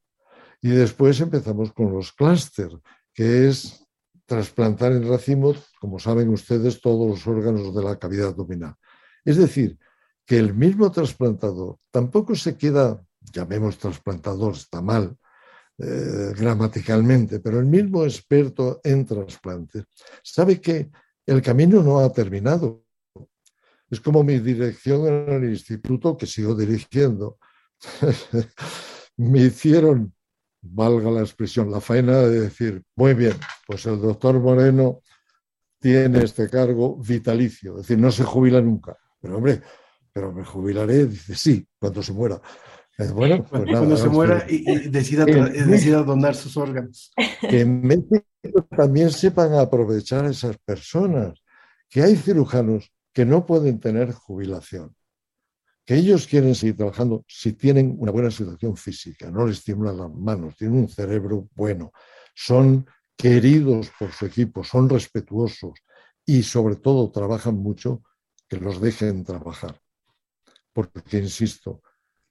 Y después empezamos con los clúster, que es trasplantar en racimo, como saben ustedes, todos los órganos de la cavidad abdominal. Es decir, que el mismo trasplantador tampoco se queda, llamemos trasplantador, está mal, eh, gramaticalmente, pero el mismo experto en trasplantes sabe que el camino no ha terminado. Es como mi dirección en el instituto que sigo dirigiendo. Me hicieron, valga la expresión, la faena de decir, muy bien, pues el doctor Moreno tiene este cargo vitalicio, es decir, no se jubila nunca. Pero hombre, pero me jubilaré, dice, sí, cuando se muera. Bueno, pues cuando se muera y, decida, donar sus órganos. Que en México también sepan aprovechar esas personas, que hay cirujanos que no pueden tener jubilación, que ellos quieren seguir trabajando si tienen una buena situación física, no les tiemblan las manos, tienen un cerebro bueno, son queridos por su equipo, son respetuosos y sobre todo trabajan mucho, que los dejen trabajar. Porque, insisto,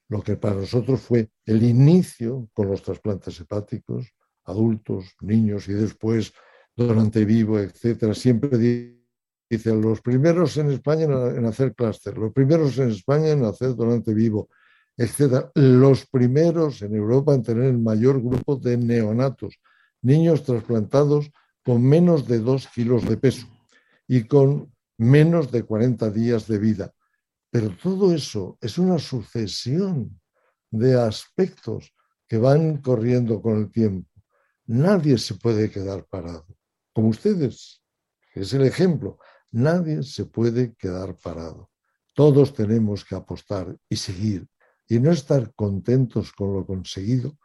lo que para nosotros fue el inicio con los trasplantes hepáticos, adultos, niños y después donante vivo, etcétera. Siempre dice los primeros en España en hacer clúster, los primeros en España en hacer donante vivo, etcétera. Los primeros en Europa en tener el mayor grupo de neonatos, niños trasplantados con menos de dos kilos de peso y con menos de 40 días de vida. Pero todo eso es una sucesión de aspectos que van corriendo con el tiempo. Nadie se puede quedar parado. Como ustedes, que es el ejemplo, nadie se puede quedar parado. Todos tenemos que apostar y seguir y no estar contentos con lo conseguido,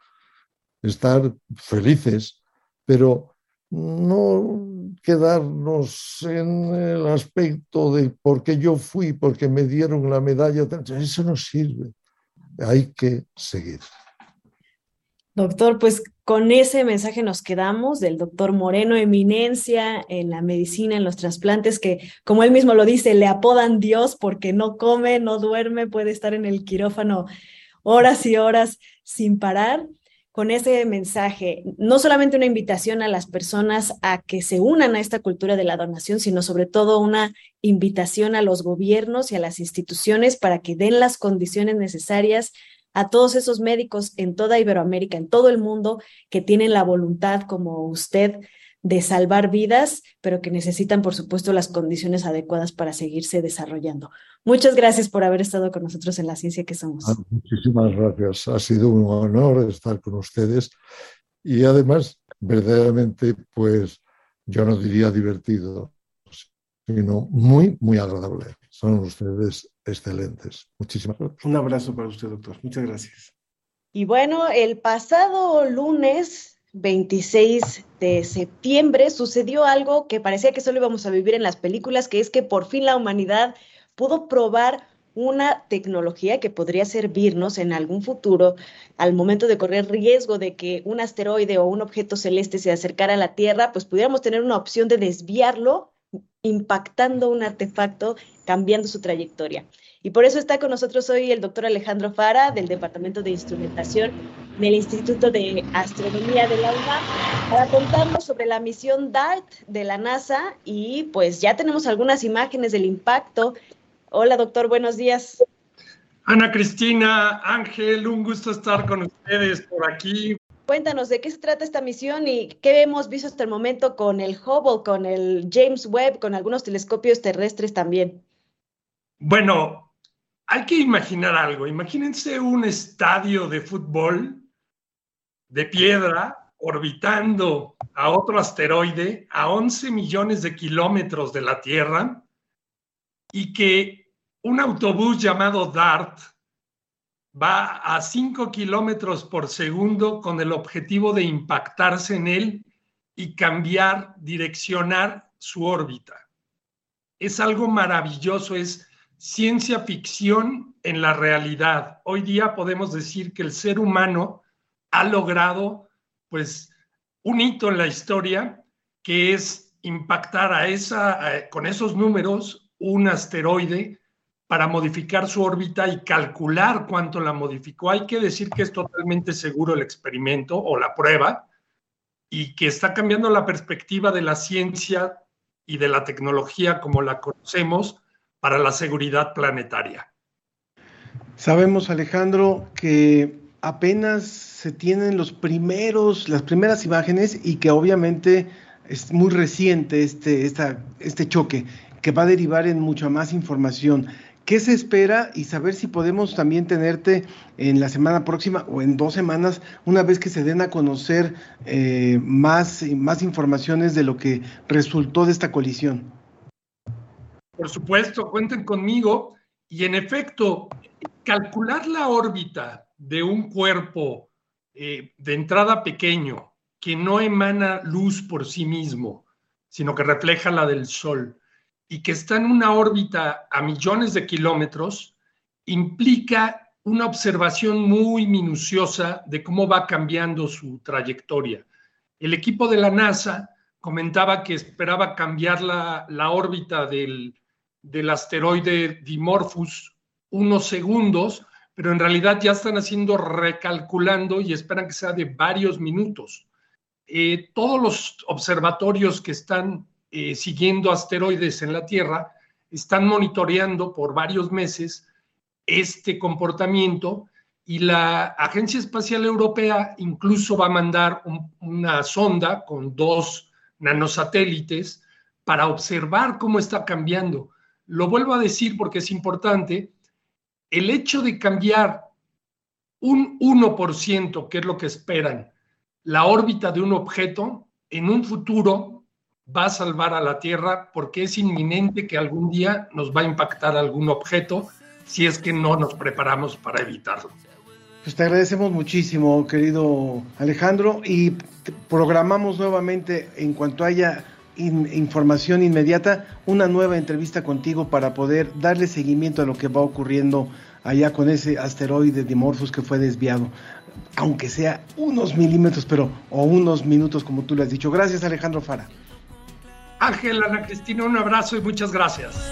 estar felices, pero no quedarnos en el aspecto de porque yo fui, porque me dieron la medalla, eso no sirve. Hay que seguir. Doctor, pues con ese mensaje nos quedamos del doctor Moreno, eminencia en la medicina, en los trasplantes, que como él mismo lo dice, le apodan Dios porque no come, no duerme, puede estar en el quirófano horas y horas sin parar. Con ese mensaje, no solamente una invitación a las personas a que se unan a esta cultura de la donación, sino sobre todo una invitación a los gobiernos y a las instituciones para que den las condiciones necesarias a todos esos médicos en toda Iberoamérica, en todo el mundo, que tienen la voluntad como usted de salvar vidas, pero que necesitan, por supuesto, las condiciones adecuadas para seguirse desarrollando. Muchas gracias por haber estado con nosotros en la ciencia que somos. Ah, muchísimas gracias. Ha sido un honor estar con ustedes y además, verdaderamente, pues yo no diría divertido, sino muy, muy agradable. Son ustedes excelentes. Muchísimas gracias. Un abrazo para usted, doctor. Muchas gracias. Y bueno, el pasado lunes 26 de septiembre sucedió algo que parecía que solo íbamos a vivir en las películas, que es que por fin la humanidad pudo probar una tecnología que podría servirnos en algún futuro al momento de correr riesgo de que un asteroide o un objeto celeste se acercara a la Tierra, pues pudiéramos tener una opción de desviarlo impactando un artefacto, cambiando su trayectoria. Y por eso está con nosotros hoy el doctor Alejandro Fara del Departamento de Instrumentación del Instituto de Astronomía de la UNAM para contarnos sobre la misión DART de la NASA y pues ya tenemos algunas imágenes del impacto. Hola doctor, buenos días. Ana Cristina, Ángel, un gusto estar con ustedes por aquí. Cuéntanos de qué se trata esta misión y qué hemos visto hasta el momento con el Hubble, con el James Webb, con algunos telescopios terrestres también. Bueno, hay que imaginar algo. Imagínense un estadio de fútbol de piedra orbitando a otro asteroide a 11 millones de kilómetros de la Tierra y que un autobús llamado DART va a 5 kilómetros por segundo con el objetivo de impactarse en él y cambiar, direccionar su órbita. Es algo maravilloso, es ciencia ficción en la realidad. Hoy día podemos decir que el ser humano ha logrado pues un hito en la historia que es impactar a esa con esos números un asteroide para modificar su órbita y calcular cuánto la modificó. Hay que decir que es totalmente seguro el experimento o la prueba y que está cambiando la perspectiva de la ciencia y de la tecnología como la conocemos para la seguridad planetaria. Sabemos, Alejandro, que apenas se tienen los primeros, las primeras imágenes y que obviamente es muy reciente este, esta, este choque, que va a derivar en mucha más información. ¿Qué se espera? Y saber si podemos también tenerte en la semana próxima o en dos semanas, una vez que se den a conocer eh, más, más informaciones de lo que resultó de esta colisión por supuesto, cuenten conmigo. Y en efecto, calcular la órbita de un cuerpo eh, de entrada pequeño que no emana luz por sí mismo, sino que refleja la del Sol y que está en una órbita a millones de kilómetros, implica una observación muy minuciosa de cómo va cambiando su trayectoria. El equipo de la NASA comentaba que esperaba cambiar la, la órbita del, del asteroide Dimorphos unos segundos, pero en realidad ya están haciendo recalculando y esperan que sea de varios minutos. Eh, todos los observatorios que están eh, siguiendo asteroides en la Tierra están monitoreando por varios meses este comportamiento y la Agencia Espacial Europea incluso va a mandar una sonda con dos nanosatélites para observar cómo está cambiando. Lo vuelvo a decir porque es importante. El hecho de cambiar un 1%, que es lo que esperan, la órbita de un objeto, en un futuro va a salvar a la Tierra porque es inminente que algún día nos va a impactar algún objeto si es que no nos preparamos para evitarlo. Pues te agradecemos muchísimo, querido Alejandro, y programamos nuevamente en cuanto haya información inmediata, una nueva entrevista contigo para poder darle seguimiento a lo que va ocurriendo allá con ese asteroide Dimorphos que fue desviado, aunque sea unos milímetros, pero o unos minutos como tú le has dicho. Gracias Alejandro Fara. Ángel, Ana Cristina, un abrazo y muchas gracias.